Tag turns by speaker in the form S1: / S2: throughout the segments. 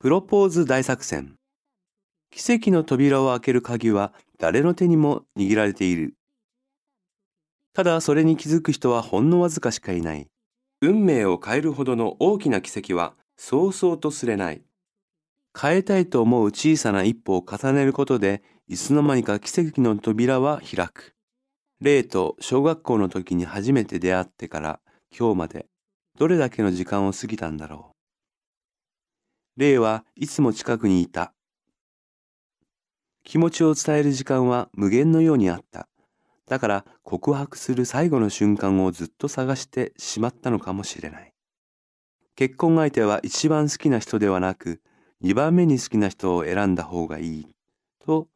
S1: プロポーズ大作戦。奇跡の扉を開ける鍵は誰の手にも握られている。ただそれに気づく人はほんのわずかしかいない。運命を変えるほどの大きな奇跡はそうそうとすれない。変えたいと思う小さな一歩を重ねることで、いつの間にか奇跡の扉は開く。例と小学校の時に初めて出会ってから今日までどれだけの時間を過ぎたんだろう。霊はいつも近くにいた。気持ちを伝える時間は無限のようにあった。だから告白する最後の瞬間をずっと探してしまったのかもしれない。結婚相手は一番好きな人ではなく、二番目に好きな人を選んだ方がいい。と、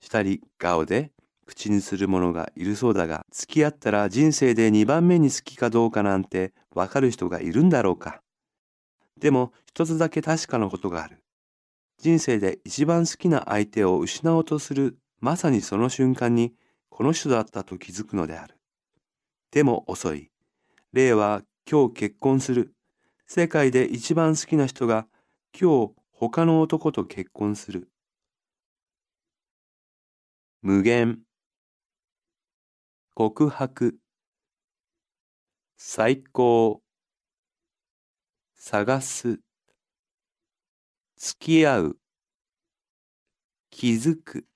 S1: したり顔で口にする者がいるそうだが、付き合ったら人生で二番目に好きかどうかなんてわかる人がいるんだろうか。でも一つだけ確かなことがある。人生で一番好きな相手を失おうとするまさにその瞬間にこの人だったと気づくのである。でも遅い。例は今日結婚する。世界で一番好きな人が今日他の男と結婚する。無限。告白。最高。探す、付き合う、気づく。